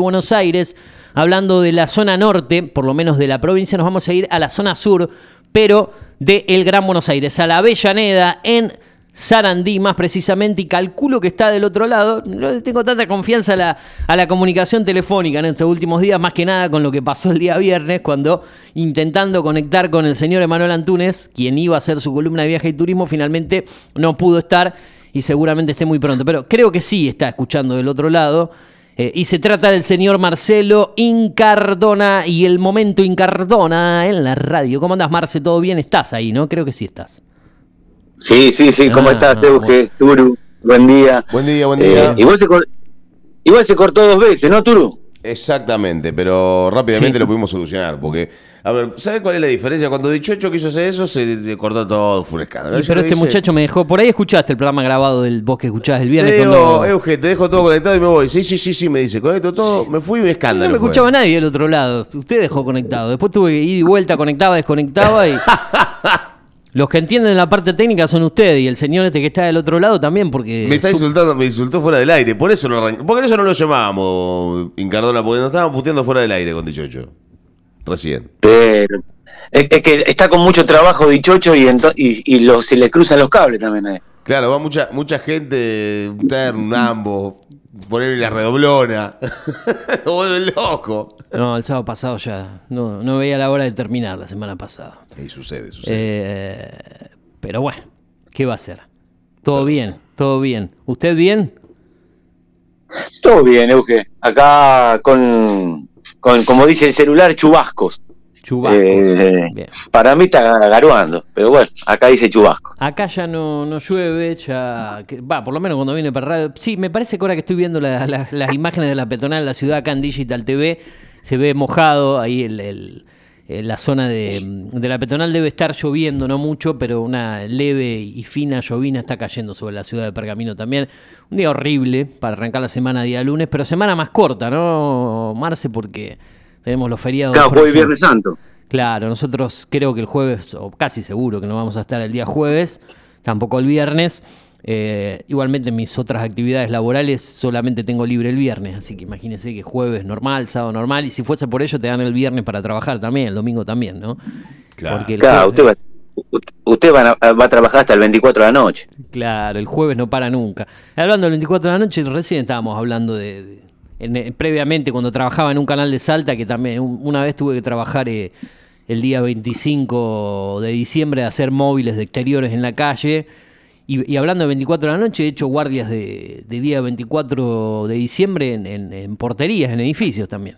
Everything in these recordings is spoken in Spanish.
Buenos Aires, hablando de la zona norte, por lo menos de la provincia, nos vamos a ir a la zona sur, pero de el Gran Buenos Aires, a la Avellaneda, en Sarandí más precisamente, y calculo que está del otro lado. No tengo tanta confianza a la, a la comunicación telefónica en estos últimos días, más que nada con lo que pasó el día viernes, cuando intentando conectar con el señor Emanuel Antunes, quien iba a hacer su columna de viaje y turismo, finalmente no pudo estar y seguramente esté muy pronto. Pero creo que sí está escuchando del otro lado. Eh, y se trata del señor Marcelo Incardona y el momento Incardona en la radio. ¿Cómo andas, Marce? ¿Todo bien? ¿Estás ahí, no? Creo que sí estás. Sí, sí, sí. ¿Cómo Ah, estás, no, Euge? Turu, buen día. Buen día, buen Eh, día. igual, se igual se cortó dos veces, ¿no, Turu? Exactamente, pero rápidamente Sí. lo pudimos solucionar. Porque, a ver, ¿sabes cuál es la diferencia? Cuando Dichocho quiso hacer eso, se le cortó todo, fue. Y Yo pero este muchacho me dejó. Por ahí escuchaste el programa grabado del vos que escuchabas el Te viernes. digo, cuando- Euge, te dejo todo conectado y me voy. Sí, sí, sí, sí, me dice, conecto todo. Me fui un no escándalo. me fue. escuchaba nadie del otro lado. Usted dejó conectado. Después tuve que ir y vuelta, conectaba, desconectaba y. Los que entienden la parte técnica son ustedes y el señor este que está del otro lado también, porque. Me está su- insultando, me insultó fuera del aire. Por eso no arrancó. Porque eso no lo llamábamos Incardona, porque nos estábamos puteando fuera del aire con Dichocho. Recién. Pero es, es que está con mucho trabajo Dichocho y, y, y lo- se le cruzan los cables también. eh. Claro, va mucha, mucha gente, un terno, un ambo, ponerle la redoblona. lo vuelve loco. No, el sábado pasado ya. No, no veía la hora de terminar la semana pasada. Y sucede, sucede. Eh, pero bueno, ¿qué va a hacer? Todo bien, todo bien. ¿Usted bien? Todo bien, Euge. Acá con, con, como dice el celular, chubascos. Chubascos. Eh. Para mí está garuando, pero bueno, acá dice chubascos. Acá ya no, no llueve, ya. Va, por lo menos cuando viene para radio. Sí, me parece que ahora que estoy viendo la- la- las imágenes de la peatonal de la ciudad acá en Digital TV, se ve mojado ahí el, el- eh, la zona de, de la peatonal debe estar lloviendo, no mucho, pero una leve y fina llovina está cayendo sobre la ciudad de Pergamino también. Un día horrible para arrancar la semana día lunes, pero semana más corta, ¿no, Marce? Porque tenemos los feriados. Claro, jueves y. Viernes Santo. Claro, nosotros creo que el jueves, o casi seguro que no vamos a estar el día jueves, tampoco el viernes. Eh, igualmente mis otras actividades laborales solamente tengo libre el viernes, así que imagínense que jueves normal, sábado normal, y si fuese por ello te dan el viernes para trabajar también, el domingo también, ¿no? Claro. Porque el Claro, usted jueves- va, usted va a, va a trabajar hasta el 24 de la noche. Claro, el jueves no para nunca. Hablando del 24 de la noche, recién estábamos hablando de. de- en- eh, previamente, cuando trabajaba en un canal de Salta, que también un- una vez tuve que trabajar eh, el día 25 de diciembre, de hacer móviles de exteriores en la calle. Y, y hablando de 24 de la noche, he hecho guardias de, de día 24 de diciembre en, en- en porterías, en edificios también.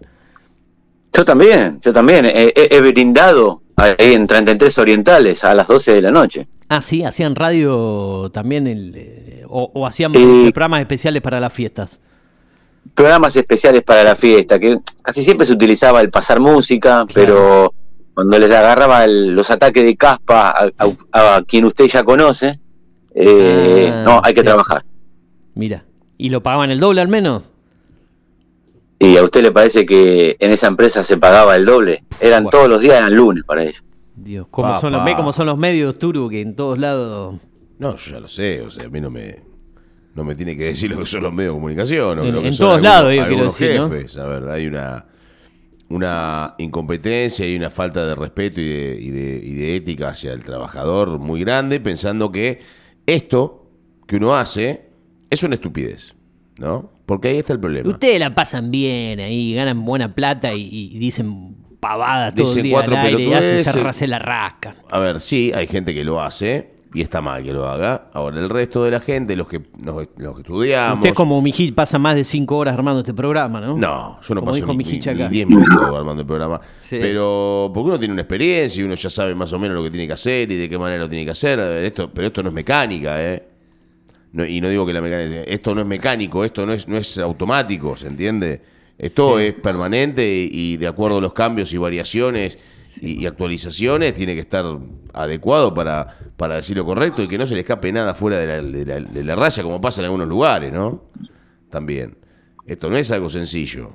Yo también, yo también. He, he- he brindado ahí en 33 Orientales a las 12 de la noche. Ah, sí, hacían radio también, el, eh, o, o hacían Eh, programas especiales para las fiestas. Programas especiales para la fiesta, que casi siempre se utilizaba el pasar música, pero cuando les agarraba el- los ataques de caspa a, a- a quien usted ya conoce, eh, Ah, no, hay que sí, trabajar. Mira. ¿Y lo pagaban el doble al menos? ¿Y a usted le parece que en esa empresa se pagaba el doble? Eran todos los días, eran lunes para ellos. Dios, ¿cómo, Papá. son los, cómo son los medios turbo que en todos lados... No, yo ya lo sé, o sea, a mí no me, no me tiene que decir lo que son los medios de comunicación. o En- lo que en son todos algunos- lados, quiero algunos decir, ¿no? jefes, a ver, hay una, una incompetencia y una falta de respeto y de, y, de, y de ética hacia el trabajador muy grande, pensando que esto que uno hace es una estupidez, ¿no? Porque ahí está el problema. Ustedes la pasan bien ahí, ganan buena plata y, y dicen pavadas todo Dicen el día cuatro al aire y hacen, se, pelotudeces. se la rascan. A ver, sí, hay gente que lo hace y está mal que lo haga. Ahora, el resto de la gente, los que, nos- los que estudiamos... Usted como Mijich pasa más de cinco horas armando este programa, ¿no? No, yo no Como paso ni. 10 minutos armando el programa. Sí. Pero porque uno tiene una experiencia y uno ya sabe más o menos lo que tiene que hacer y de qué manera lo tiene que hacer. A ver, esto, pero esto no es mecánica, ¿eh? No- y no digo que la mecánica... Esto no es mecánico, esto no es, no es automático, ¿se entiende? Esto es permanente y, y de acuerdo a los cambios y variaciones y, actualizaciones tiene que estar adecuado para, para decir lo correcto y que no se le escape nada fuera de la, de la- raya como pasa en algunos lugares, ¿no? También. Esto no es algo sencillo.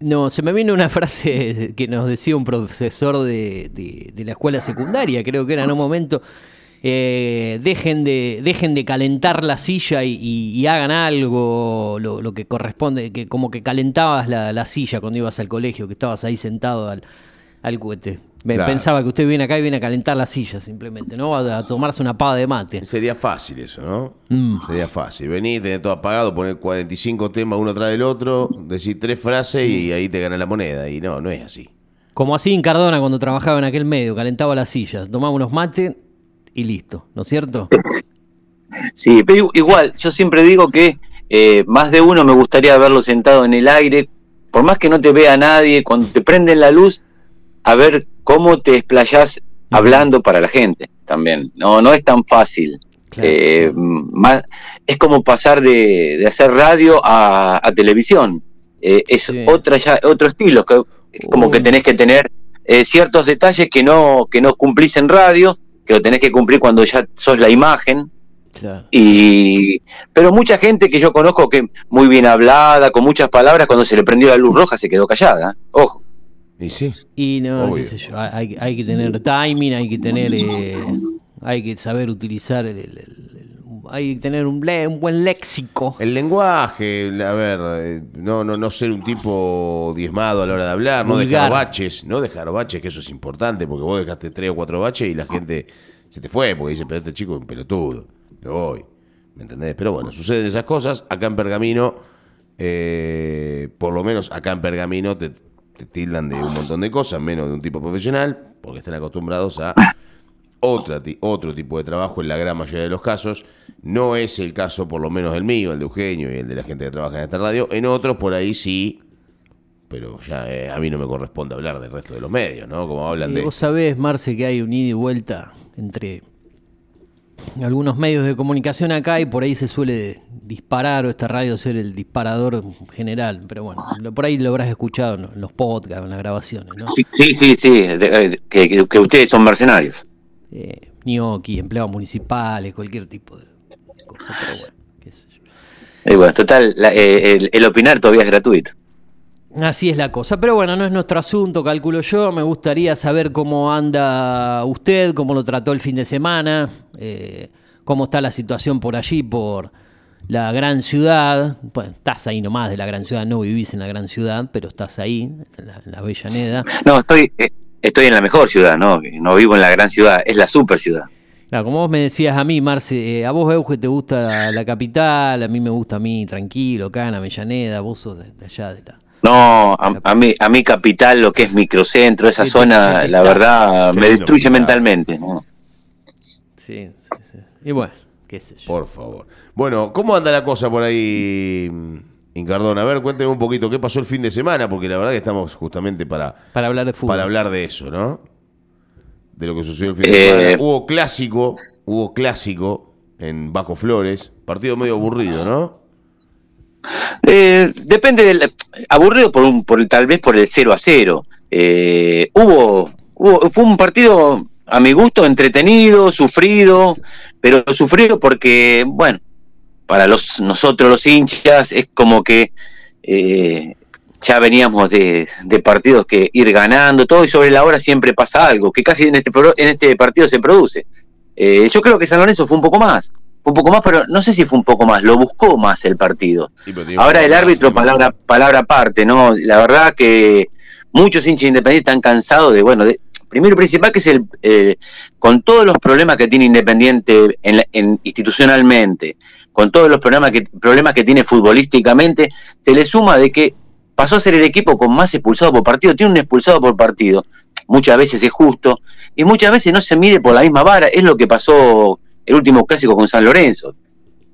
No, se me vino una frase que nos decía un profesor de, de- la escuela secundaria, creo que era en un momento, eh, dejen, de, dejen de calentar la silla y, hagan algo, lo, lo que corresponde, que como que calentabas la, la silla cuando ibas al colegio, que estabas ahí sentado al, al cohete. Me Claro. Pensaba que usted viene acá y viene a calentar la silla simplemente, ¿no? A, a tomarse una pava de mate. Sería fácil eso, ¿no? Mm. Sería fácil. Venir, tener todo apagado, poner 45 temas uno tras del otro, decir tres frases y ahí te gana la moneda. Y no, no es así. Como así en Cardona cuando trabajaba en aquel medio, calentaba las sillas, tomaba unos mates y listo, ¿no es cierto? Sí, pero igual, yo siempre digo que eh, más de uno me gustaría verlo sentado en el aire, por más que no te vea nadie, cuando te prenden la luz, a ver cómo te explayás hablando para la gente también. No, no es tan fácil. Claro. Eh, más, es como pasar de, de hacer radio a, a televisión. Eh, es Sí. otra ya, otro estilo, que, es como que tenés que tener eh, ciertos detalles que no, que no cumplís en radio, que lo tenés que cumplir cuando ya sos la imagen. Claro. Y pero mucha gente que yo conozco que muy bien hablada, con muchas palabras, cuando se le prendió la luz roja se quedó callada. ¿eh? Ojo. Y sí. Y no, Obvio. qué sé yo, hay, hay que tener timing, hay que tener, eh, hay que saber utilizar, el, el- el- el- hay que tener un, le- un buen léxico. El lenguaje, a ver, eh, no, no, no ser un tipo diezmado a la hora de hablar, no dejar baches, no dejar baches, que eso es importante, porque vos dejaste tres o cuatro baches y la gente se te fue, porque dice, pero este chico es un pelotudo, me voy, ¿me entendés? Pero bueno, suceden esas cosas, acá en Pergamino, eh, por lo menos acá en Pergamino te, te tildan de un montón de cosas, menos de un tipo profesional, porque están acostumbrados a otra, otro tipo de trabajo en la gran mayoría de los casos. No es el caso, por lo menos el mío, el de Eugenio y el de la gente que trabaja en esta radio. En otros, por ahí sí, pero ya eh, a mí no me corresponde hablar del resto de los medios, ¿no? Como hablan Eh, de... vos sabés, Marce, que hay un ida y vuelta entre algunos medios de comunicación acá y por ahí se suele disparar o esta radio ser el disparador general. Pero bueno, por ahí lo habrás escuchado en en los podcasts, en las grabaciones, ¿no? Sí, sí, sí, sí, de- eh, que, que- ustedes son mercenarios. eh, gnocchi, empleados municipales, cualquier tipo de cosa, pero bueno, qué sé yo. Y bueno, total, la- eh, el, el opinar todavía es gratuito. Así es la cosa, pero bueno, no es nuestro asunto, calculo yo. Me gustaría saber cómo anda usted, cómo lo trató el fin de semana, eh, cómo está la situación por allí, por la gran ciudad. Bueno, estás ahí nomás de la gran ciudad, no vivís en la gran ciudad, pero estás ahí, en la, en la Avellaneda. No, estoy, eh, estoy en la mejor ciudad, ¿no? No vivo en la gran ciudad, es la super ciudad. Claro, como vos me decías a mí, Marce, eh, a vos, Euge, te gusta la, la capital, a mí me gusta a mí, tranquilo, acá en Avellaneda, vos sos de, de allá, de la... No, a, a mí, a mi capital, lo que es microcentro, esa Sí, zona, sí, la verdad, Qué me destruye mentalmente. ¿no? Sí, sí, sí. Y bueno, qué sé yo. Por favor. Bueno, ¿cómo anda la cosa por ahí, Incardón? A ver, cuénteme un poquito qué pasó el fin de semana, porque la verdad que estamos justamente para, Para hablar de fútbol. para hablar de eso, ¿no? De lo que sucedió el fin de Eh, semana. Hubo clásico, hubo clásico en Bajo Flores, partido medio aburrido, ¿no? Eh, depende del aburrido por un por tal vez por el 0 a 0. Eh, hubo, hubo fue un partido a mi gusto entretenido, sufrido, pero sufrido porque bueno, para los nosotros los hinchas es como que eh, ya veníamos de, de partidos que ir ganando todo y sobre la hora siempre pasa algo que casi en este en este partido se produce. Eh, yo creo que San Lorenzo fue un poco más, un poco más, pero no sé si fue un poco más, lo buscó más el partido. Sí, Ahora el árbitro, palabra, palabra aparte, ¿no? La verdad que muchos hinchas independientes están cansados de, bueno, de, primero y principal que es el, eh, con todos los problemas que tiene Independiente en, la- en- institucionalmente, con todos los problemas que, problemas que tiene futbolísticamente, se le suma de que pasó a ser el equipo con más expulsados por partido, tiene un expulsado por partido, muchas veces es justo, y muchas veces no se mide por la misma vara, es lo que pasó el último clásico con San Lorenzo.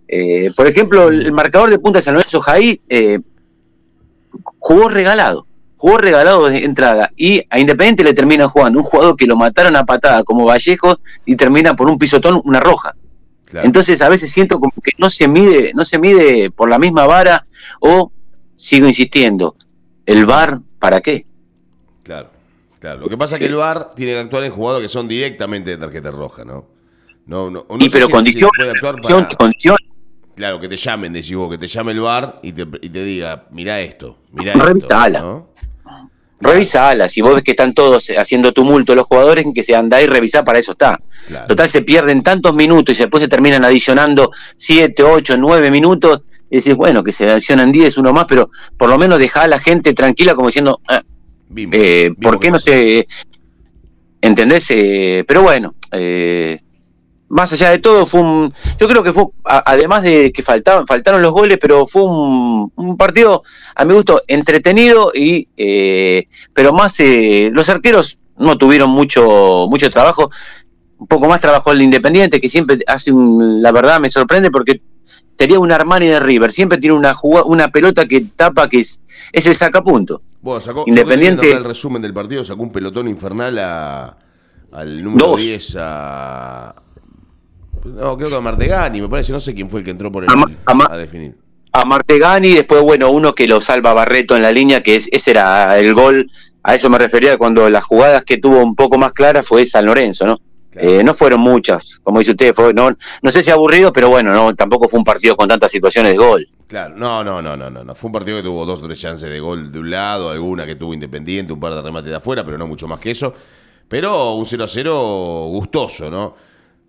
Eh, por ejemplo, el, marcador de punta de San Lorenzo, Jaí, eh, jugó regalado. Jugó regalado de entrada. Y a Independiente le termina jugando un jugador que lo mataron a patada como Vallejo y termina por un pisotón una roja. Claro. Entonces a veces siento como que no se mide, no se mide por la misma vara o sigo insistiendo, el VAR ¿para qué? Claro, claro. Lo que pasa es que el VAR tiene que actuar en jugadores que son directamente de tarjeta roja, ¿no? No, no, no y pero si- condición, condición, para- condición, Claro, que te llamen, decís vos, que te llame el VAR y te, y te diga, mirá esto, Revista esto. ala. ¿no? Revisala, si vos ves que están todos haciendo tumulto los jugadores, que se anda y revisá, para eso está. Claro. Total, se pierden tantos minutos y después se terminan adicionando 7, 8, 9 minutos. Y decís, bueno, que se adicionan 10, uno más, pero por lo menos dejá a la gente tranquila como diciendo, ah, Vimos, eh, vimos ¿por qué no se... ¿Entendés? Eh, pero bueno, eh, más allá de todo, fue un... Yo creo que fue, además de que faltaban, faltaron los goles, pero fue un, un partido, a mi gusto, entretenido, y eh, pero más... eh, los arqueros no tuvieron mucho, mucho trabajo, un poco más trabajó el Independiente, que siempre hace un... La verdad me sorprende porque tenía un Armani de River, siempre tiene una, una pelota que tapa, que es, es el sacapunto. Bueno, sacó, Independiente- el resumen del partido, sacó un pelotón infernal a, al número Dos. 10 a... No, creo que a Martegani, me parece, no sé quién fue el que entró por el, A a a definir. a Martegani, después, bueno, uno que lo salva Barreto en la línea, que es, ese era el gol, a eso me refería cuando las jugadas que tuvo un poco más claras fue San Lorenzo, ¿no? Claro. Eh, no fueron muchas, como dice usted, fue, no, no sé si aburrido, pero bueno, no, tampoco fue un partido con tantas situaciones de gol. Claro, no, no, no, no, no, no. Fue un partido que tuvo dos o tres chances de gol de un lado, alguna que tuvo Independiente, un par de remates de afuera, pero no mucho más que eso. Pero un 0 a 0 gustoso, ¿no?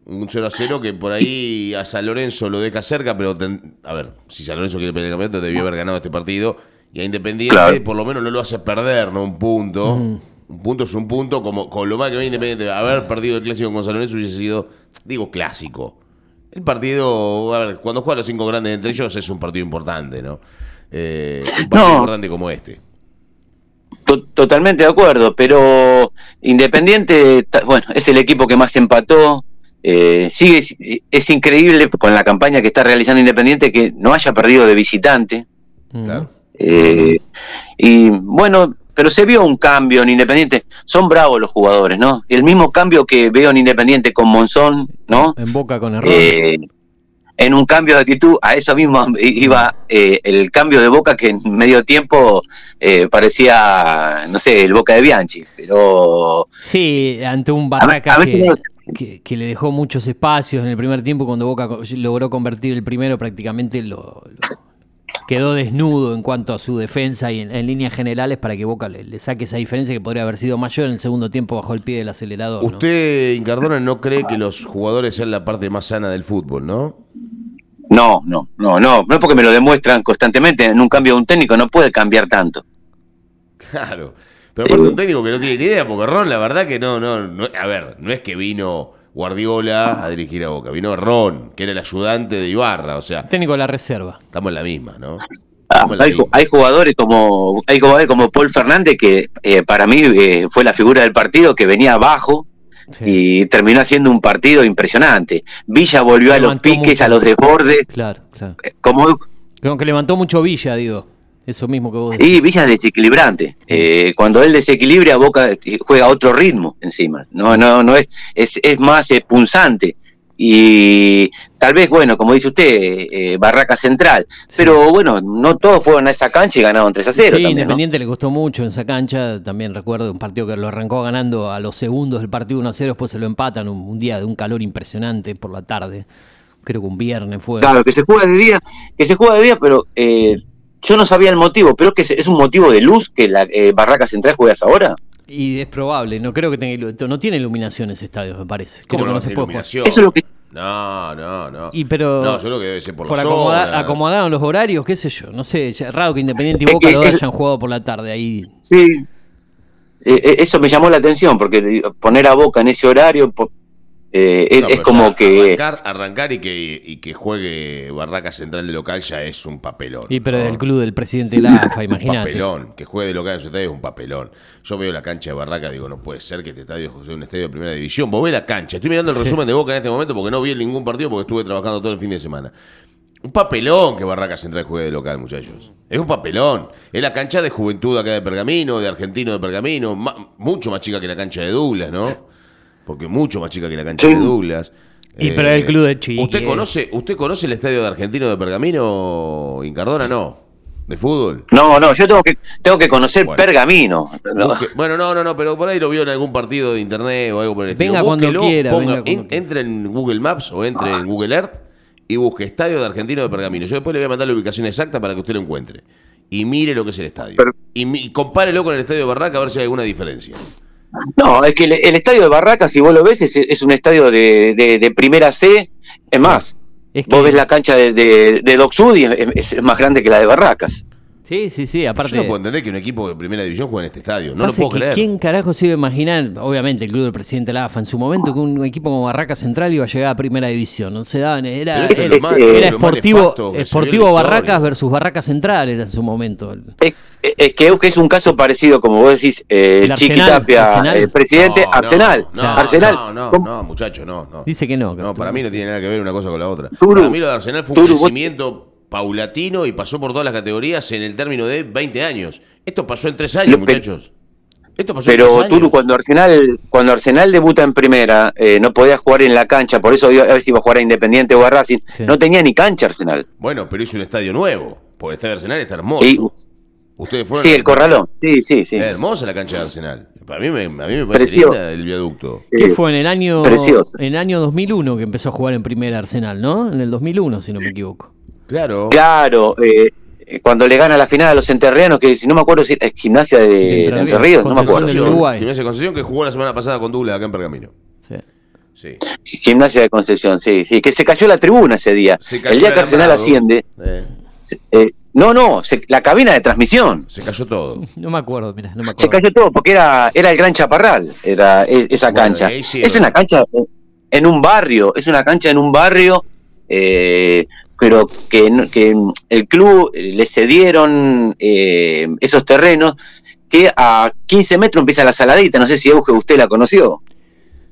Un 0 a 0 que por ahí a San Lorenzo lo deja cerca, pero ten- a ver, si San Lorenzo quiere pelear el campeonato, debió haber ganado este partido. Y a Independiente Claro. por lo menos no lo hace perder, ¿no? Un punto. Un punto es un punto, como con lo más que ve Independiente, haber perdido el clásico con San Lorenzo hubiese sido, digo, clásico. El partido, a ver, cuando juegan los cinco grandes entre ellos es un partido importante, ¿no? Eh, un partido No. importante como este. To- Totalmente de acuerdo, pero Independiente, bueno, es el equipo que más empató. Eh, sigue, es increíble con la campaña que está realizando Independiente que no haya perdido de visitante. Claro. Eh, y bueno, pero se vio un cambio en Independiente. Son bravos los jugadores, ¿no? El mismo cambio que veo en Independiente con Monzón, ¿no? En boca con error. Eh, en un cambio de actitud, a eso mismo iba eh, el cambio de boca que en medio tiempo eh, parecía, no sé, el boca de Bianchi. Pero Sí, ante un A Barraca ver- a veces que, no- que- que le dejó muchos espacios en el primer tiempo, cuando Boca logró convertir el primero, prácticamente lo, lo- quedó desnudo en cuanto a su defensa y en, en líneas generales para que Boca le, le saque esa diferencia que podría haber sido mayor en el segundo tiempo bajo el pie del acelerador. ¿no? Usted, Incardona, no cree que los jugadores sean la parte más sana del fútbol, ¿no? no, no, no, no, no es porque me lo demuestran constantemente. En un cambio de un técnico no puede cambiar tanto. Claro. Pero aparte un técnico que no tiene ni idea, porque Ron, la verdad que no, no, no- a ver, no es que vino Guardiola a dirigir a Boca, vino Ron, que era el ayudante de Ibarra, o sea, Técnico de la reserva. estamos en la misma, ¿no? Ah, la hay, misma. hay jugadores como hay jugadores como Paul Fernández que eh, para mí eh, fue la figura del partido que venía abajo Sí, y terminó haciendo un partido impresionante. Villa volvió a los piques, mucho. a los desbordes, Claro, claro. como Creo que levantó mucho Villa, digo. Eso mismo que vos decís. y Villa es desequilibrante. Eh, cuando él desequilibra, Boca eh, juega otro ritmo encima. No, no, no es, es, es más eh, punzante. Y tal vez, bueno, como dice usted, eh, Barraca Central. Pero bueno, no todos fueron a esa cancha y ganaron 3 a 0. Sí, también, ¿no? Independiente le costó mucho en esa cancha. También recuerdo un partido que lo arrancó ganando a los segundos del partido 1 a 0, después se lo empatan un, un día de un calor impresionante por la tarde. Creo que un viernes fue. Claro, que se juega de día, que se juega de día, pero eh, yo no sabía el motivo, pero es que es un motivo de luz que la eh, Barraca Central juega a esa hora. Y es probable, no creo que tenga no tiene iluminación ese estadio, me parece. ¿Cómo Creo no, que no se puede iluminación? Eso es lo que No, no, no. Y pero No, yo creo que debe ser por, por la acomodar, zona. acomodaron los horarios, qué sé yo, no sé, ya- raro que Independiente y Es Boca el- hayan jugado por la tarde ahí. sí. Eh, eh, eso me llamó la atención, porque poner a Boca en ese horario eh, es, No, es pero como ya que... Arrancar, arrancar y, que, y que juegue Barraca Central de local ya es un papelón. Y pero ¿no? del club del presidente de la AFA, Un imagínate. papelón. Que juegue de local en su estadio es un papelón. Yo veo la cancha de Barraca digo, no puede ser que este estadio sea un estadio de primera división. Vos ves la cancha. Estoy mirando el Sí. resumen de Boca en este momento porque no vi ningún partido porque estuve trabajando todo el fin de semana. Un papelón que Barraca Central juegue de local, muchachos. Es un papelón. Es la cancha de juventud acá de Pergamino, de Argentino de Pergamino, ma- mucho más chica que la cancha de Douglas, ¿no? Porque mucho más chica que la cancha Sí. de Douglas. Eh, Y pero el club de Chiqui, ¿Usted eh. conoce, ¿Usted conoce el estadio de Argentino de Pergamino, Incardona? No. ¿De fútbol? No, no, yo tengo que tengo que conocer Bueno. Pergamino. No. Busque- bueno, no, no, no, pero por ahí lo vio en algún partido de internet o algo por el estilo. Venga cuando quiera, ponga- venga cuando en- quiera. entre en Google Maps o entre en Google Earth y busque Estadio de Argentino de Pergamino. Yo después le voy a mandar la ubicación exacta para que usted lo encuentre. y mire lo que es el estadio. Pero- y, mi- y compárelo con el estadio de Barraca a ver si hay alguna diferencia. No, es que el, el estadio de Barracas, si vos lo ves, es, es un estadio de, de- de primera C. Es más, Es que- vos ves la cancha de, de, de Doc Sud y es, es más grande que la de Barracas. Sí, sí, sí, aparte... Yo no puedo entender que un equipo de primera división juegue en este estadio. No lo puedo que creer. ¿Quién carajo se iba a imaginar, obviamente el club del presidente Lafa, en su momento que un equipo como Barraca Central iba a llegar a primera división? No se daban, era, era, lo más- era lo más Sportivo, nefasto que se vio en Sportivo la historia. Barracas versus Barraca Central era en su momento. Es, es que es un caso parecido, como vos decís, eh, El Chiqui Arsenal, Tapia, Arsenal. el presidente, No, no, Arsenal. No, Arsenal. no, no, no, muchacho, no, no. Dice que no. No, para mí no tiene nada que ver una cosa con la otra. Turu, para mí lo de Arsenal fue un Turu, vos- crecimiento paulatino y pasó por todas las categorías en el término de 20 años. Esto pasó en tres años, muchachos. Esto pasó en tres Pero años. Turu, cuando Arsenal, cuando Arsenal debuta en primera, eh, no podía jugar en la cancha, por eso iba- a ver si iba a jugar a Independiente o a Racing. Sí. No tenía ni cancha Arsenal. Bueno, pero hizo un estadio nuevo. Porque el estadio de Arsenal está hermoso. Y- Ustedes fueron. sí, el Corralón. Sí, sí, sí. Es hermosa la cancha de Arsenal. Para mí me, a mí me parece Precioso. linda el viaducto. ¿Qué Eh, fue en el año precioso. en el año 2001 que empezó a jugar en primera Arsenal, ¿no? En el 2001, si no me equivoco. Claro. Claro, eh, cuando le gana la final a los enterrianos, que si no me acuerdo si es gimnasia de, De Entre de Entre Ríos, Ríos, no me acuerdo. Gimnasia Concepción que jugó la semana pasada con Douglas acá en Pergamino. Sí. Sí. Gimnasia de Concepción, sí, sí, que se cayó la tribuna ese día. Se cayó El día que Arsenal asciende, Eh, eh, no, no, se- la cabina de transmisión. se cayó todo. No me acuerdo, mira, no me Se acuerdo. cayó todo porque era, era el Gran Chaparral, era e- esa Bueno, cancha. sí, es una cancha en un barrio, es una cancha en un barrio, eh, pero que, que el club le cedieron eh, esos terrenos que a 15 metros empieza la saladita, no sé si Euge usted la conoció.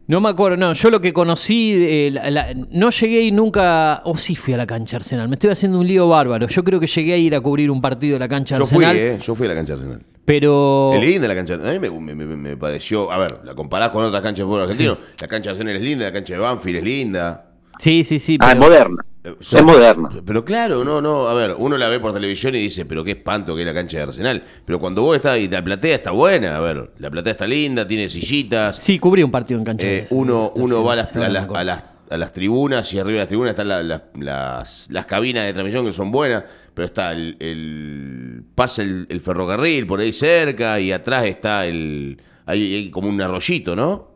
No me acuerdo, no, yo lo que conocí, eh, la- la- no llegué y nunca, o sí fui a la cancha Arsenal, me estoy haciendo un lío bárbaro, yo creo que llegué a ir a cubrir un partido de la cancha Yo fui, Arsenal, eh. Yo fui a la cancha Arsenal. pero... Es linda la cancha. A mí me, me- me- me pareció. A ver, la comparás con otras canchas de fútbol argentino. La cancha de Arsenal es linda, la cancha de Banfield es linda. Sí, sí, sí, Ah, es pero- moderna. Es moderna. Pero claro, no, no. A ver, uno la ve por televisión y dice, pero qué espanto que es la cancha de Arsenal. Pero cuando vos estás y la platea está buena, a ver, la platea está linda, tiene sillitas. Sí, cubrí un partido en cancha. Eh, de- uno uno va a las, a, las, a las- a las tribunas y arriba de las tribunas están la- las, las, las cabinas de transmisión que son buenas, pero está el, el- pasa el, el ferrocarril por ahí cerca y atrás está el hay, hay como un arroyito, ¿no?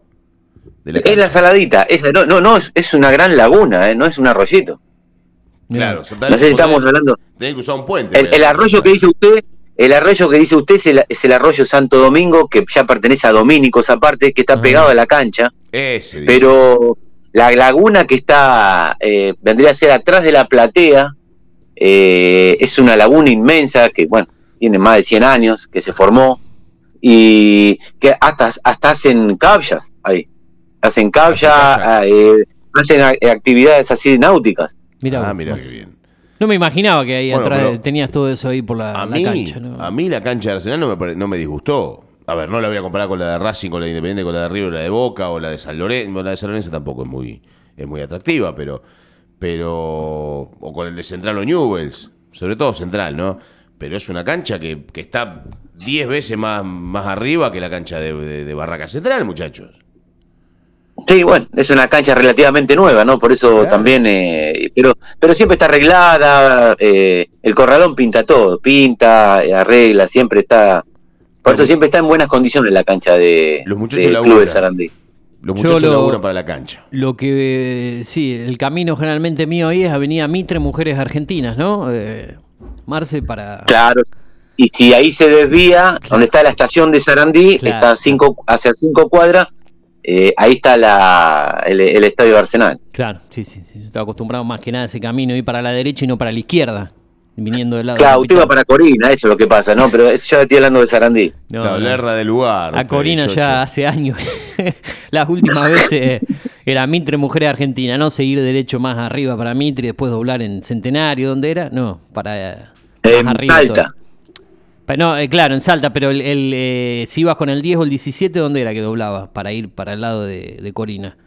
De la Es la saladita, esa, no, no, no, es, es una gran laguna, eh, no es un arroyito. Claro, No sé si estamos hablando. Que usar un puente. El, el arroyo que dice usted, el arroyo que dice usted es el, es el arroyo Santo Domingo, que ya pertenece a Dominicos aparte, que está pegado a la cancha, Ese, digo. pero la laguna que está, eh, vendría a ser atrás de la platea, eh, es una laguna inmensa que, bueno, tiene más de 100 años, que se formó, y que hasta, hasta hacen caballas ahí, hacen Hacen cabya, kayak. eh, hacen a- actividades así náuticas. Mirá ah, mira qué bien. No me imaginaba que ahí Bueno, atrás tenías todo eso ahí por la, A la mí, cancha. ¿no? a mí la cancha de Arsenal no me, no me disgustó. A ver, no la voy a comparar con la de Racing, con la de Independiente, con la de River, la de Boca o la de San Lorenzo. La de San Lorenzo tampoco es muy, es muy atractiva, pero, pero. O con el de Central o Newells, sobre todo Central, ¿no? Pero es una cancha que, que está 10 veces más, más arriba que la cancha de, de- de Barraca Central, muchachos. Sí, bueno, es una cancha relativamente nueva, ¿no? Por eso Claro. también, eh, pero, pero siempre está arreglada, eh, el corralón pinta todo, pinta, arregla, siempre está, por eso siempre está en buenas condiciones la cancha de, Los muchachos del club de. Sarandí. Los muchachos lo- laburan para la cancha. Lo que, sí, el camino generalmente mío ahí es Avenida Mitre, Mujeres Argentinas, ¿no? Eh, Marce para... Claro, y si ahí se desvía, donde está la estación de Sarandí, Claro. está cinco, hacia cinco cuadras, eh, ahí está la, el, el estadio de Arsenal. Claro, sí, sí, sí. Yo estaba acostumbrado más que nada a ese camino, ir para la derecha y no para la izquierda, viniendo del lado Claro, usted va para Corina, eso es lo que pasa, ¿no? Pero yo estoy hablando de Sarandí. No, Claro, la erra del lugar. A Corina ya hace años. Las últimas veces era Mitre Mujeres Argentina, ¿no? Seguir derecho más arriba para Mitre y después doblar en Centenario, ¿dónde era? No, para eh, En más arriba Salta. todo. No, eh, claro, en Salta, pero el, el, eh, si ibas con el 10 o el 17, ¿dónde era que doblaba? Para ir para el lado de, de Corina.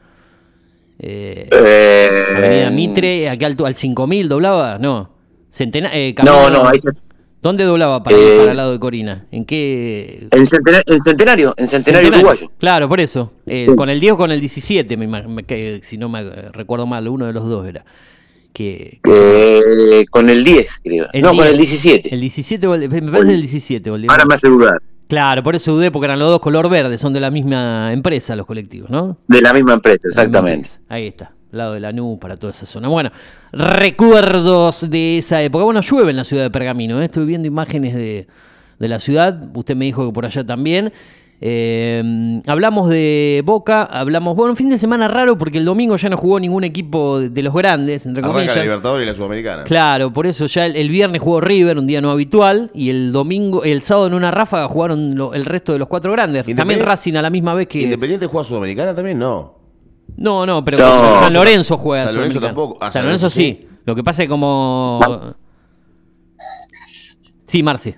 Eh, Eh, Avenida Mitre, acá al, al 5000 doblaba, no. Centena eh, No, no, ahí se- ¿Dónde doblaba para ir Eh, para el lado de Corina? ¿En qué? En, centena- en Centenario, en Centenario, Uruguayo. Claro, por eso. Eh, Sí. Con el 10 o con el 17, me me- que, si no me eh, recuerdo mal, uno de los dos era. Que, Eh, con el 10, creo. El no, con 10. el 17. el 17, o el- me parece el 17. o el Ahora me hace dudar. Claro, por eso dudé, porque eran los dos color verde, son de la misma empresa los colectivos, ¿no? De la misma empresa, misma exactamente. empresa. Ahí está, lado de la NU para toda esa zona. Bueno, recuerdos de esa época. Bueno, llueve en la ciudad de Pergamino, ¿eh? estoy viendo imágenes de, de la ciudad, usted me dijo que por allá también. Eh, hablamos de Boca, hablamos, bueno, un fin de semana raro porque el domingo ya no jugó ningún equipo de, de los grandes, entre Arranca comillas. la Libertadores y la Sudamericana. Claro, por eso ya el, el viernes jugó River, un día no habitual, y el domingo, el sábado en una ráfaga jugaron lo- el resto de los cuatro grandes. También Racing a la misma vez que. ¿Independiente juega Sudamericana también? No. No, no, pero No. San, San Lorenzo juega. San Lorenzo tampoco. Ah, San, San Lorenzo, Lorenzo sí. Lo que pasa es como. Sí, Marci.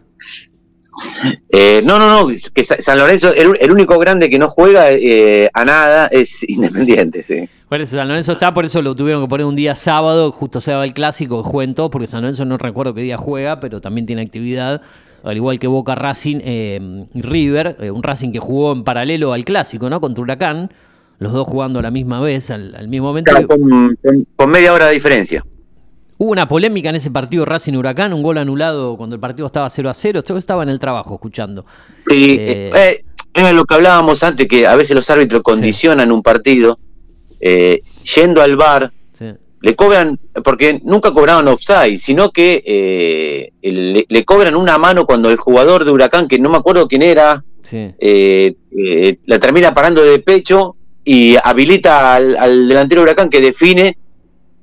Eh, no, no, no, que Sa- San Lorenzo, el, el único grande que no juega eh, a nada es Independiente, sí. Por eso San Lorenzo está, por eso lo tuvieron que poner un día sábado, justo se daba el clásico, jueguen todos, porque San Lorenzo no recuerdo qué día juega, pero también tiene actividad, al igual que Boca Racing eh, y River, eh, un Racing que jugó en paralelo al clásico, ¿no? Contra Huracán, los dos jugando a la misma vez, al, al mismo momento. Claro, con, con- con media hora de diferencia. Hubo una polémica en ese partido Racing Huracán, un gol anulado cuando el partido estaba 0 a 0. Yo estaba en el trabajo escuchando. Sí, Eh. eh, eh, era lo que hablábamos antes, que a veces los árbitros condicionan un partido, eh, yendo al bar, Sí. le cobran, porque nunca cobraban offside, sino que le, le cobran una mano cuando el jugador de Huracán, que no me acuerdo quién era, Sí. la termina parando de pecho y habilita al, al delantero de Huracán que define,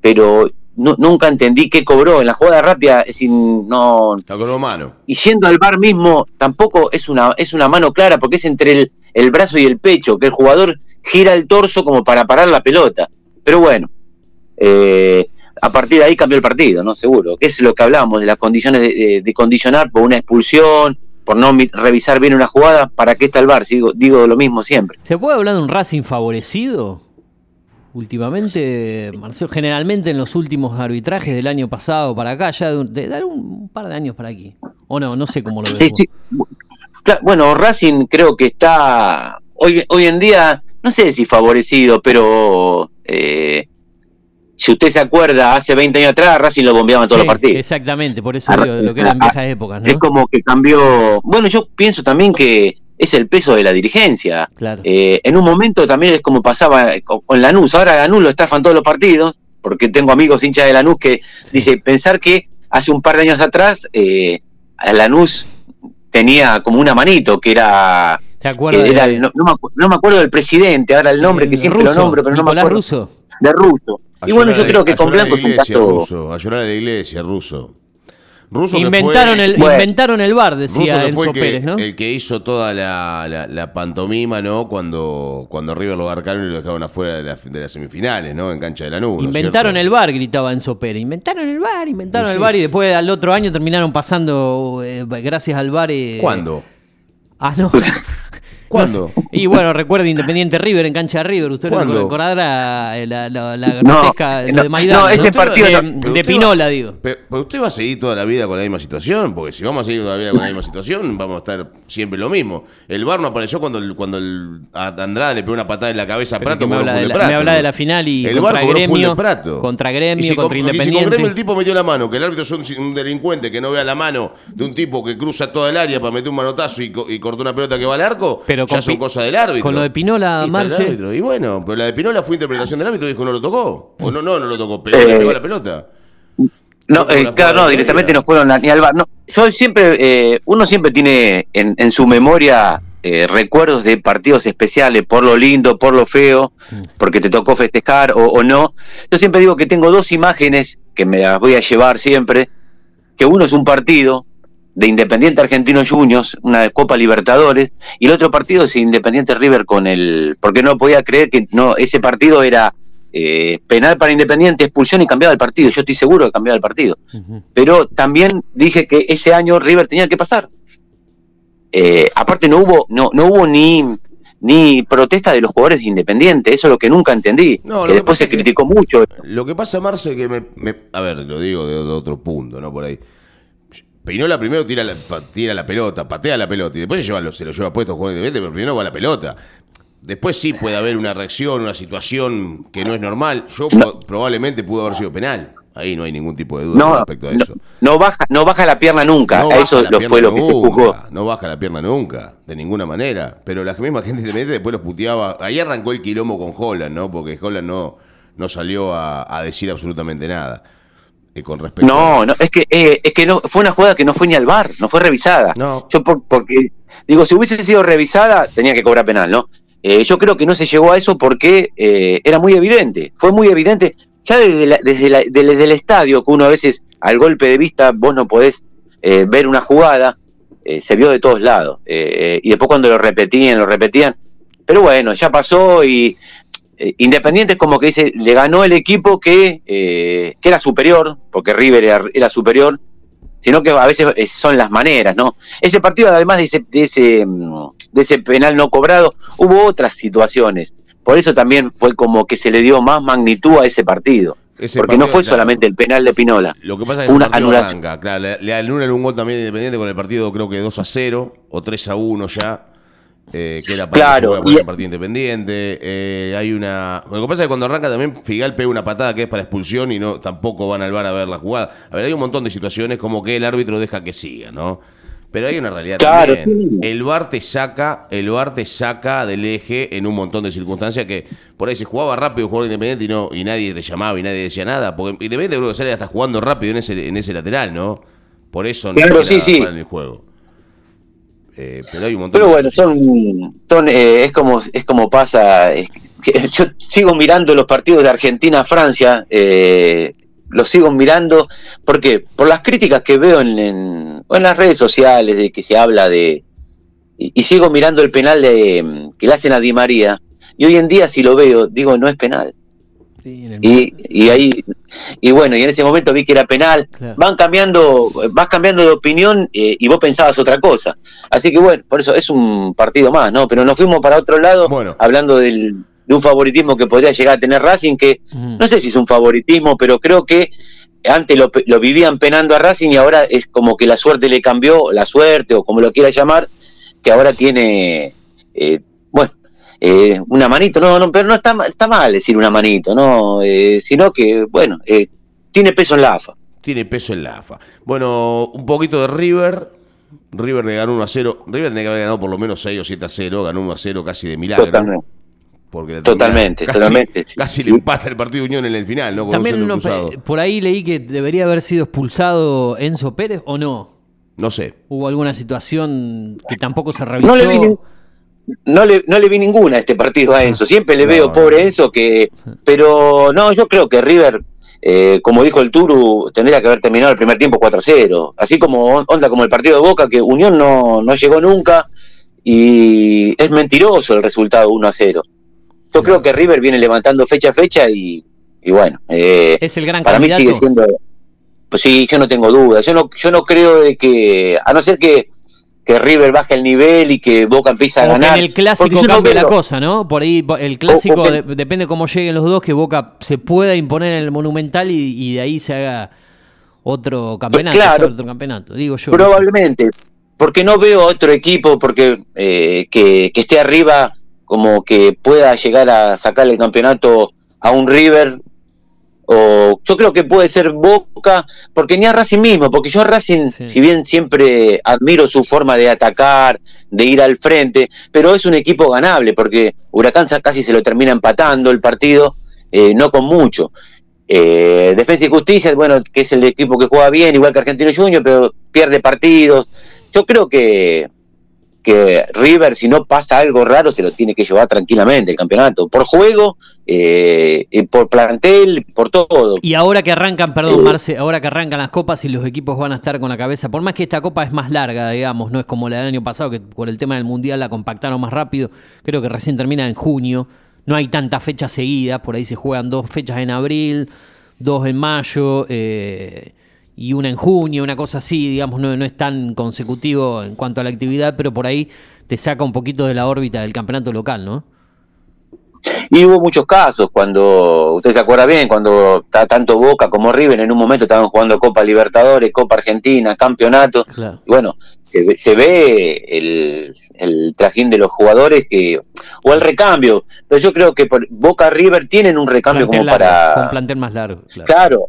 pero nu- nunca entendí qué cobró. En la jugada rápida, es decir, no, La mano. y yendo al bar mismo tampoco es una es una mano clara porque es entre el, el brazo y el pecho que el jugador gira el torso como para parar la pelota pero bueno eh, a partir de ahí cambió el partido no seguro que es lo que hablábamos de las condiciones de, de- de condicionar por una expulsión por no revisar bien una jugada para qué está el bar digo digo lo mismo siempre ¿Se puede hablar de un Racing favorecido? Últimamente, Marcelo, generalmente en los últimos arbitrajes del año pasado para acá, ya de, un- de- de un par de años para aquí. O no, no sé cómo lo ves. Sí, vos. sí. Cla- Bueno, Racing creo que está hoy, hoy en día, no sé si favorecido, pero eh, si usted se acuerda, hace 20 años atrás Racing lo bombeaban todos Sí, los partidos. Exactamente, por eso digo, de lo que eran ah, viejas épocas, Es ¿no? como que cambió. Bueno, yo pienso también que es el peso de la dirigencia. Claro. Eh, en un momento también es como pasaba con, con Lanús. Ahora Lanús lo estafan todos los partidos, porque tengo amigos hinchas de Lanús que dice pensar que hace un par de años atrás eh, Lanús tenía como una manito que era ¿Se acuerda que era- de- no, no me, acu- no me acuerdo del presidente, ahora el nombre de que siempre Russo, lo nombro, pero no me acuerdo. Russo. De Russo. Y bueno, yo creo que con Blanco la es un caso. ruso. A llorar a la iglesia, ruso. Ruso que Inventaron fue- el, Bueno. inventaron el bar, decía Russo que Enzo fue el que, Pérez, ¿no? el que hizo toda la, la- la pantomima, ¿no? Cuando, cuando River lo barcaron y lo dejaron afuera de, la- de las semifinales, ¿no? En cancha de la nube. Inventaron el bar, gritaba Enzo Pérez. Inventaron el bar, inventaron el bar y después al otro año terminaron pasando, eh, gracias al bar. eh, ¿Cuándo? Ah, no. ¿Cuándo? No sé. Y bueno, recuerde Independiente River en cancha de River. Usted ¿Cuándo? lo recordará eh, la, la, la No, grotesca lo no, de Maidana. no, ese partido De, no. de usted Pinola, va- digo. Pero, pero usted va a seguir toda la vida con la misma situación, porque si vamos a seguir toda la vida con la misma situación, vamos a estar siempre lo mismo. El VAR no apareció cuando el, cuando el, a Andrade le pegó una patada en la cabeza a Prato. me cobró habla de de la- Prato, me habla ¿no? de la final y el contra Gremio, de Prato. contra Gremio, Y si con- contra y si con Independiente. Gremio el tipo metió la mano, que el árbitro es un, un delincuente que no vea la mano de un tipo que cruza toda el área para meter un manotazo y, y cortó una pelota que va al arco, Pero ya con son cosas del árbitro. con lo de Pinola, Marce. Y bueno, pero la de Pinola fue interpretación del árbitro dijo no lo tocó. O no, no, no lo tocó, pegó, Eh, le pegó la pelota. No, eh, la claro, no, directamente no fueron ni al bar. No, yo siempre, eh, uno siempre tiene en, en su memoria eh, recuerdos de partidos especiales, por lo lindo, por lo feo, porque te tocó festejar o, o no. Yo siempre digo que tengo dos imágenes que me las voy a llevar siempre, que uno es un partido de Independiente Argentino Juniors, una Copa Libertadores, y el otro partido es Independiente River con el, porque no podía creer que no ese partido era eh, penal para Independiente, expulsión y cambiaba el partido. Yo estoy seguro que cambiaba el partido pero también dije que ese año River tenía que pasar. Eh, aparte no hubo, no, no hubo ni, ni protesta de los jugadores de Independiente, eso es lo que nunca entendí. No, que después se que- criticó mucho. Lo que pasa, Marce, que me, me- A ver, lo digo de, de otro punto, ¿no? Por ahí. Peinola primero tira la, tira la pelota, patea la pelota y después se, lleva, lo- se lo lleva puesto con Independiente, pero primero va la pelota. Después sí puede haber una reacción, una situación que no es normal. Yo pro- probablemente pudo haber sido penal. Ahí no hay ningún tipo de duda No, respecto a eso. no baja, no baja la pierna nunca. A eso lo fue lo que se. No baja la pierna nunca, de ninguna manera. Pero la misma gente independiente después los puteaba. Ahí arrancó el quilombo con Holland, ¿no? Porque Holland no, no salió a, a decir absolutamente nada. Eh, con respecto No, no, es que, eh, es que no, fue una jugada que no fue ni al bar, no fue revisada. No. Yo por- porque, digo, si hubiese sido revisada, tenía que cobrar penal, ¿no? Eh, yo creo que no se llegó a eso porque eh, era muy evidente, fue muy evidente. Ya desde, la- desde, la- desde el estadio, que uno a veces al golpe de vista vos no podés eh, ver una jugada, se vio de todos lados. Y después cuando lo repetían, lo repetían. Pero bueno, ya pasó y Independiente es como que dice, le ganó el equipo que, eh, que era superior, porque River era, era superior, sino que a veces eh, son las maneras, ¿no? Ese partido, además de ese, de ese, mm, de ese penal no cobrado, hubo otras situaciones. Por eso también fue como que se le dio más magnitud a ese partido. Ese porque no fue claro. solamente el penal de Pinola. Lo que pasa es que Una anulación. arranca. Claro, le, le anulan un gol también Independiente con el partido, creo que 2 a 0 o 3 a 1 ya. Eh, que era para Claro, que y- partido independiente. eh, hay una. Lo que pasa es que cuando arranca también Figal pega una patada que es para expulsión y no tampoco van al bar a ver la jugada. A ver, hay un montón de situaciones como que el árbitro deja que siga, ¿no? Pero hay una realidad Claro, también. sí. El VAR te saca, el VAR te saca del eje en un montón de circunstancias que por ahí se jugaba rápido, jugaba independiente y no, y nadie te llamaba y nadie decía nada. Porque independiente creo que sale hasta jugando rápido en ese, en ese lateral, ¿no? Por eso no Claro, sí, sí. paran el juego. Eh, pero hay un montón Pero de bueno, son, son eh, es como es como pasa. es que yo sigo mirando los partidos de Argentina Francia, eh, los sigo mirando porque por las críticas que veo en, en, en las redes sociales de que se habla de y, y sigo mirando el penal de, mm, que le hacen a Di María y hoy en día si lo veo digo no es penal Sí, en el- y, y ahí y bueno y en ese momento vi que era penal. Claro. van cambiando vas cambiando de opinión eh, y vos pensabas otra cosa. Así que bueno por eso es un partido más no pero nos fuimos para otro lado Bueno. hablando del, de un favoritismo que podría llegar a tener Racing que no sé si es un favoritismo pero creo que antes lo, pe- lo vivían penando a Racing y ahora es como que la suerte le cambió la suerte o como lo quiera llamar que ahora tiene eh, bueno eh, una manito, no, no, pero no está, está mal decir una manito, no, eh, sino que, bueno, eh, tiene peso en la AFA. Tiene peso en la AFA. Bueno, un poquito de River. River le ganó 1 a 0. River tenía que haber ganado por lo menos 6 o 7 a 0. Ganó 1 a 0 casi de milagro. Totalmente. Porque Totalmente, casi, totalmente, sí, Casi sí. le empata el partido de Unión en el final, ¿no? Con También centro no- cruzado. por ahí leí que debería haber sido expulsado Enzo Pérez o no. No sé. Hubo alguna situación que tampoco se revisó. No le, vi, no, le, no le vi ninguna a este partido a Enzo, siempre le No, veo pobre Enzo, que pero no, yo creo que River, eh, como dijo el Turu, tendría que haber terminado el primer tiempo 4-0, así como on- onda como el partido de Boca, que Unión no, no llegó nunca y es mentiroso el resultado 1-0. Yo creo que River viene levantando fecha a fecha y, y bueno, eh, es el gran para mí candidato. sigue siendo pues sí yo no tengo dudas yo no yo no creo de que a no ser que que River baje el nivel y que Boca empiece a O que ganar en el clásico no cambie la cosa, ¿no? Por ahí el clásico, o que- de- depende cómo lleguen los dos, que Boca se pueda imponer en el Monumental y, y de ahí se haga otro campeonato, Claro. otro campeonato. Digo yo. no sé. probablemente porque no veo otro equipo porque eh, que, que esté arriba como que pueda llegar a sacar el campeonato a un River o yo creo que puede ser Boca porque ni a Racing mismo porque yo a Racing Sí. si bien siempre admiro su forma de atacar de ir al frente pero es un equipo ganable porque Huracán casi se lo termina empatando el partido eh, no con mucho eh, Defensa y Justicia, bueno, que es el equipo que juega bien, igual que Argentino Junior, pero pierde partidos. Yo creo que, que River, si no pasa algo raro, se lo tiene que llevar tranquilamente el campeonato. Por juego, eh, y por plantel, por todo. Y ahora que arrancan, perdón, Eh. Marce, ahora que arrancan las copas y los equipos van a estar con la cabeza, por más que esta copa es más larga, digamos, no es como la del año pasado, que por el tema del mundial la compactaron más rápido, creo que recién termina en junio, no hay tantas fechas seguidas, por ahí se juegan dos fechas en abril, dos en mayo eh, y una en junio, una cosa así, digamos, no, no es tan consecutivo en cuanto a la actividad, pero por ahí te saca un poquito de la órbita del campeonato local, ¿no? Y hubo muchos casos cuando, usted se acuerda bien, cuando ta- tanto Boca como River en un momento estaban jugando Copa Libertadores, Copa Argentina, Campeonato. Claro. Y bueno, se ve, se ve el, el trajín de los jugadores que o el recambio. Pero yo creo que por Boca River tienen un recambio Plantel como largo, para Con plantel más largo. Claro. Claro,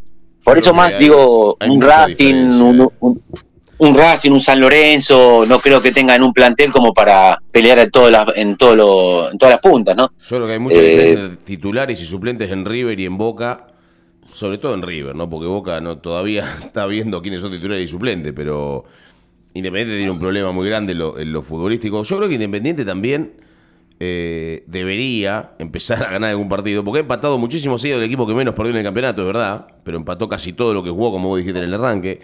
por eso más hay- digo, hay un Racing, un, un- un Racing, un San Lorenzo, no creo que tengan un plantel como para pelear en, todas las, en, todo lo- en todas las puntas, ¿no? Yo creo que hay mucha Eh, diferencia entre titulares y suplentes en River y en Boca, sobre todo en River, ¿no? Porque Boca no todavía está viendo quiénes son titulares y suplentes, pero Independiente tiene un problema muy grande en lo, en lo futbolístico. Yo creo que Independiente también eh, debería empezar a ganar algún partido, porque ha empatado muchísimo, ha sido el equipo que menos perdió en el campeonato, es verdad, pero empató casi todo lo que jugó, como vos dijiste en el arranque.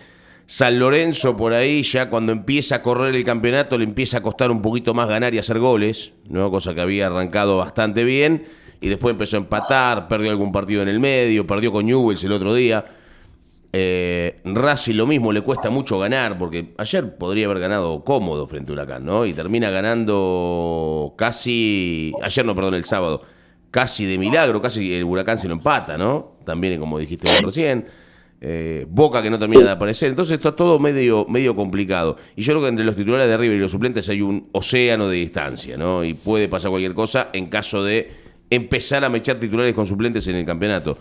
San Lorenzo por ahí ya cuando empieza a correr el campeonato le empieza a costar un poquito más ganar y hacer goles, ¿no? cosa que había arrancado bastante bien y después empezó a empatar, perdió algún partido en el medio, perdió con Newells el otro día. Eh, lo mismo, le cuesta mucho ganar, porque ayer podría haber ganado cómodo frente a Huracán, ¿no? Y termina ganando casi, ayer no, perdón, el sábado, casi de milagro, casi el Huracán se lo empata, ¿no? También como dijiste vos recién. Eh, Boca que no termina de aparecer. Entonces está todo medio, medio complicado. Y yo creo que entre los titulares de River y los suplentes hay un océano de distancia, ¿no? Y puede pasar cualquier cosa en caso de empezar a mechar titulares con suplentes en el campeonato.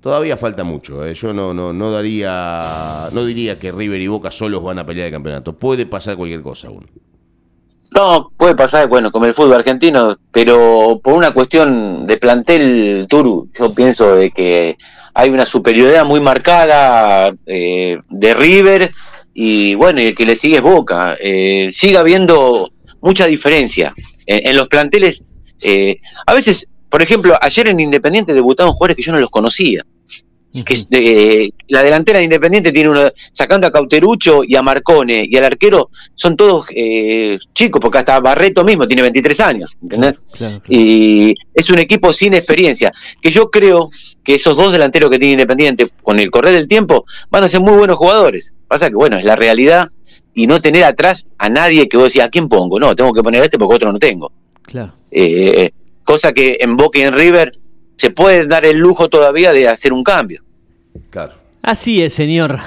Todavía falta mucho. ¿eh? Yo no, no, no daría, no diría que River y Boca solos van a pelear el campeonato. Puede pasar cualquier cosa aún. No, puede pasar, bueno, como el fútbol argentino, pero por una cuestión de plantel, Turu, yo pienso de que hay una superioridad muy marcada eh, de River y bueno, y el que le sigue es Boca. Eh, sigue habiendo mucha diferencia en, en los planteles. eh, a veces, por ejemplo, ayer en Independiente debutaron jugadores que yo no los conocía. que eh, la delantera de Independiente tiene uno, sacando a Cauterucho y a Marcone y al arquero, son todos eh, chicos, porque hasta Barreto mismo tiene 23 años, ¿entendés? Claro, claro. Y es un equipo sin experiencia, que yo creo que esos dos delanteros que tiene Independiente, con el correr del tiempo, van a ser muy buenos jugadores. Pasa que, bueno, es la realidad y no tener atrás a nadie que vos decís, ¿a quién pongo? No, tengo que poner a este porque otro no tengo. claro. Eh, cosa que en Boca y en River se puede dar el lujo todavía de hacer un cambio. Claro. Así es, señor.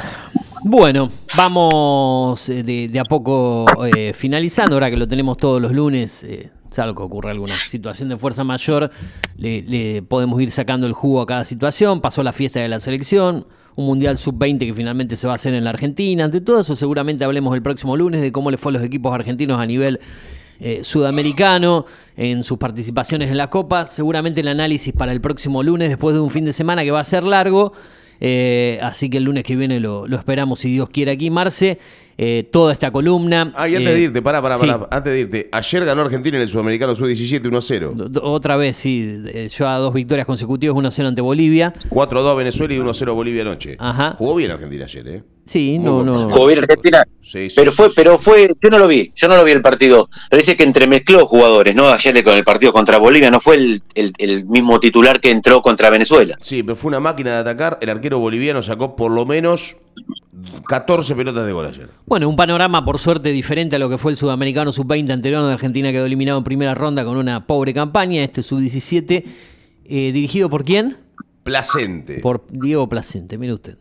Bueno, vamos eh, de, de a poco eh, finalizando, ahora que lo tenemos todos los lunes, eh, salvo que ocurra alguna situación de fuerza mayor, le, le podemos ir sacando el jugo a cada situación, pasó la fiesta de la selección, un Mundial Sub-20 que finalmente se va a hacer en la Argentina, ante todo eso seguramente hablemos el próximo lunes de cómo le fue a los equipos argentinos a nivel eh, sudamericano en sus participaciones en la Copa. Seguramente el análisis para el próximo lunes, después de un fin de semana que va a ser largo. Eh, así que el lunes que viene lo, lo esperamos, si Dios quiere, aquí, Marce. Eh, toda esta columna. Ah, y antes eh, de irte, pará, pará, sí. pará. Antes de irte, ayer ganó Argentina en el Sudamericano Sub-17 1-0. do- do- Otra vez, sí. eh, Yo a dos victorias consecutivas, 1-0 ante Bolivia. 4-2 Venezuela y 1-0 Bolivia anoche. Ajá. Jugó bien Argentina ayer, ¿eh? Sí, Muy no, no. Jugó bien Argentina, Sí, sí, pero sí, fue, sí. pero fue, yo no lo vi, yo no lo vi el partido. Parece que entremezcló jugadores, ¿no? Ayer con el partido contra Bolivia no fue el, el- el mismo titular que entró contra Venezuela. Sí, pero fue una máquina de atacar. El arquero boliviano sacó por lo menos 14 pelotas de gol ayer. Bueno, un panorama por suerte diferente a lo que fue el sudamericano sub-20 anterior, donde Argentina quedó eliminado en primera ronda con una pobre campaña. Este sub-17, eh, dirigido por quién? Placente. Por Diego Placente, mire usted.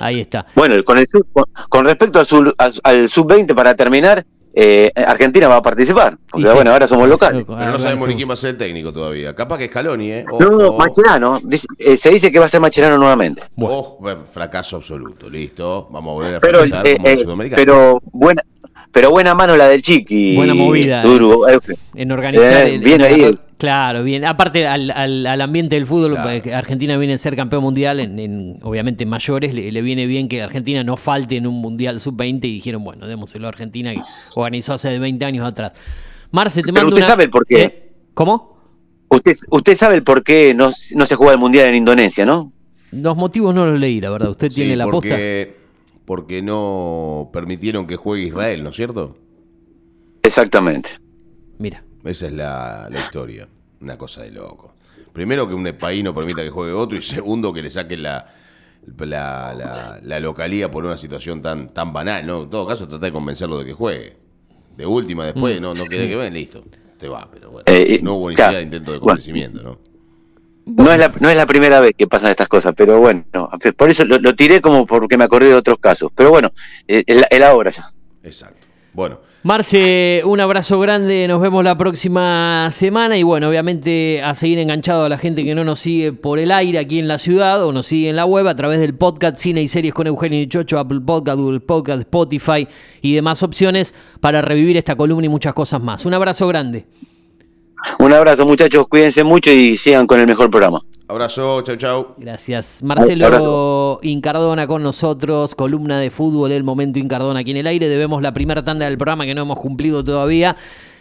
Ahí está. Bueno, con, el sub- con, con respecto al, sub- al- al sub-20, para terminar, eh, Argentina va a participar. Porque sí. bueno, ahora somos locales. Pero no sabemos ni quién va a ser el técnico todavía. Capaz que Scaloni, ¿eh? No, o- Macherano, dice- eh, se dice que va a ser Macherano nuevamente. o- bueno, fracaso absoluto. Listo. Vamos a volver a Pero, fracasar eh, como el eh, sudamericano. pero buena, pero buena mano la del Chiqui. Buena movida, Duro, eh, En organizar. Eh, el- bien en ahí. Claro, bien. Aparte al, al- al ambiente del fútbol, Claro. eh, Argentina viene a ser campeón mundial, en, en, obviamente en mayores, le, le viene bien que Argentina no falte en un mundial sub-20 y dijeron, bueno, démoselo a Argentina que organizó hace 20 años atrás. Marce, te Pero mando usted una- sabe el por qué. ¿Eh? ¿Cómo? Usted, usted sabe el por qué no, no se juega el Mundial en Indonesia, ¿no? Los motivos no los leí, la verdad. ¿Usted tiene la posta? Porque, no permitieron que juegue Israel, ¿no es cierto? Exactamente. Mira. Esa es la, la historia. Una cosa de loco. Primero que un país no permita que juegue otro y segundo que le saquen la, la, la- la localía por una situación tan, tan banal, ¿no? En todo caso, trata de convencerlo de que juegue. De última, después, no, no quiere que venga, listo. Te va, pero bueno. Eh, no hubo ni claro. siquiera intento de Bueno. convencimiento, ¿no? No es, la, no es la primera vez que pasan estas cosas, pero bueno, por eso lo, tiré como porque me acordé de otros casos. Pero bueno, es, la hora ya. Exacto. Bueno. Marce, un abrazo grande, nos vemos la próxima semana y bueno, obviamente a seguir enganchado a la gente que no nos sigue por el aire aquí en la ciudad o nos sigue en la web a través del podcast Cine y Series con Eugenio y Chocho, Apple Podcast, Google Podcast, Spotify y demás opciones para revivir esta columna y muchas cosas más. Un abrazo grande. Un abrazo muchachos, cuídense mucho y sigan con el mejor programa. Abrazo, chau, chau. Gracias. Marcelo Incardona con nosotros, columna de fútbol, el momento Incardona aquí en el aire. Debemos la primera tanda del programa que no hemos cumplido todavía.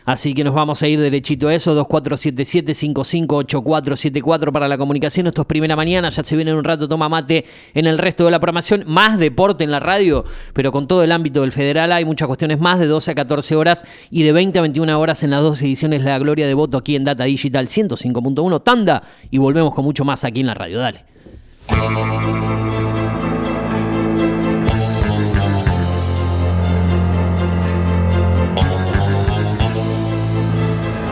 Así que nos vamos a ir derechito a eso, 2477-558474 para la comunicación. Esto es primera mañana, ya se viene un rato toma mate en el resto de la programación. Más deporte en la radio, pero con todo el ámbito del federal hay muchas cuestiones más, de 12 a 14 horas y de 20 a 21 horas en las dos ediciones La Gloria de Voto aquí en Data Digital 105.1 Tanda y volvemos con mucho más aquí en la radio. Dale.